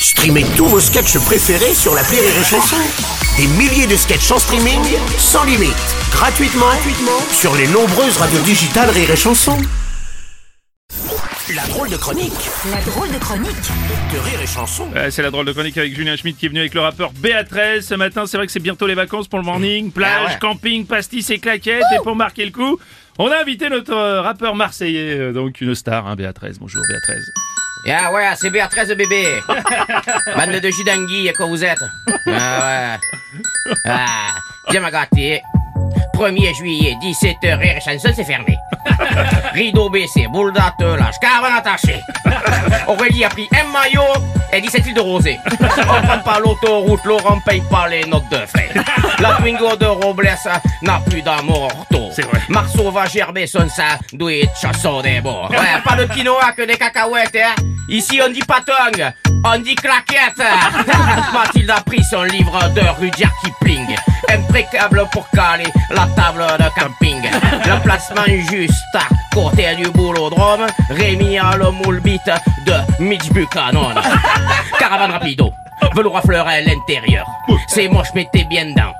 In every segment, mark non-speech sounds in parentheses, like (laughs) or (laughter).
Streamez tous vos sketchs préférés sur la Rire et Chanson. Des milliers de sketchs en streaming, sans limite, gratuitement, gratuitement sur les nombreuses radios digitales Rire et Chanson. La drôle de chronique La drôle de chronique de Rire et Chanson. Ouais, c'est la drôle de chronique avec Julien Schmidt qui est venu avec le rappeur Béatrice. Ce matin, c'est vrai que c'est bientôt les vacances pour le morning. Plage, Ah ouais. camping, pastis et claquettes. Et pour marquer le coup, on a invité notre rappeur marseillais, euh, donc une star, hein, Béatrice. Bonjour Béatrice. Ah ouais, c'est Béatrice bébé. (laughs) Bande de gidangui, quoi vous êtes? Ah ouais. Ah, bien m'a gâté. 1er juillet, 17h, et chanson, c'est fermé. (laughs) Rideau baissé, boule d'attelage, caravane attachée. (laughs) Aurélie a pris un maillot et 17 litres de rosé. (laughs) On prend pas l'autoroute, Laurent paye pas les notes de frais. La Twingo de Robles n'a plus d'amour ortho. C'est vrai. Marceau va gerber son sandwich chasseur des bords. Ouais, pas de quinoa que des cacahuètes, hein. Ici, on dit patong, on dit claquette. (laughs) Mathilde a pris son livre de Rudyard Kipling. Impeccable pour caler la table de camping. Le placement juste à côté du boulodrome. Rémi a le moule bite de Mitch Buchanan. (laughs) Caravane rapido, velours à fleurs à l'intérieur. C'est moche, mais t'es bien dedans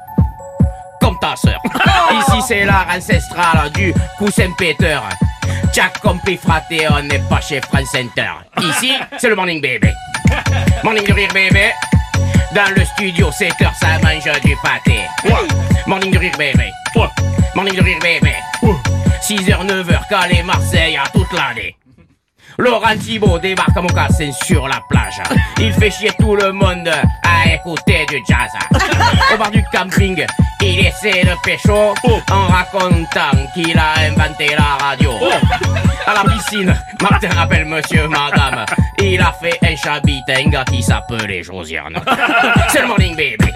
comme ta sœur. (laughs) Ici c'est l'art ancestral du coussin Peter. Jack compris fraté, on n'est pas chez France Center. Ici, c'est le morning baby. (laughs) Morning de rire bébé. Dans le studio, 7 heures, ça mange du pâté. Morning de rire bébé. Morning de rire bébé. 6h, 9h, Calais, Marseille, à toute l'année. Laurent Thibault débarque à mocassin sur la plage. Il fait chier tout le monde à écouter du jazz. Au bar du camping, il essaie de pécho en racontant qu'il a inventé la radio. À la piscine, Martin rappelle monsieur, madame. Il a fait un chabit, un gars qui s'appelait Josiane. (laughs) C'est le morning baby.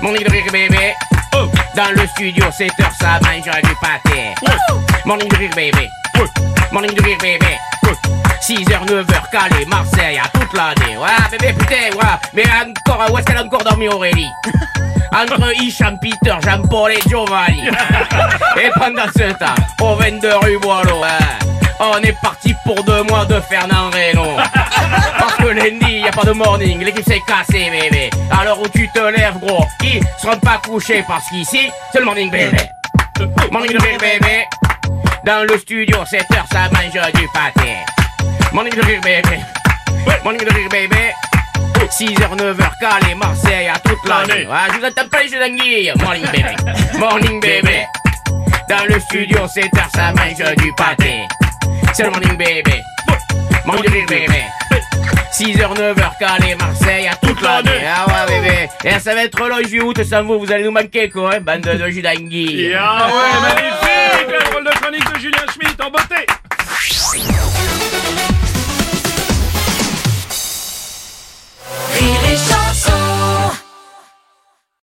Morning de rire bébé. Dans le studio, 7 heures, ça mange du pâté. Morning de rire bébé. Morning de rire bébé. 6h, 9h, Calais, Marseille, à toute l'année. Ouais, bébé, putain, ouais. Mais encore, où est-ce qu'elle a encore dormi, Aurélie? (laughs) Entre Hicham, Peter, Jean-Paul et Giovanni. (laughs) Et pendant ce temps, au 22 rue Boileau, ouais, on est parti pour deux mois de Fernand Reynaud. (laughs) Parce que lundi, y a pas de morning, l'équipe s'est cassée, bébé. L'heure où tu te lèves, gros, ils seront pas couchés parce qu'ici, c'est le morning, bébé. Morning rire, bébé. Dans le studio, 7 heures, ça mange du pâté. Morning de rire, bébé. Morning de rire, bébé. 6h, 9h, Calais, Marseille, à toute l'année. Ah, je vous entends pas les d'anguille. Morning, bébé. Morning, bébé. Dans le studio, 7 heures, ça mange du pâté. C'est le morning baby. Manque de bébé. 6h, 9h, Calais, Marseille, à toute l'année. Ah ouais, bébé. Et ça va être long, août, sans vous, vous allez nous manquer, quoi, hein, bande de Judangui. Ah ouais, magnifique, la rôle de chronique de Julien Schmitt en beauté.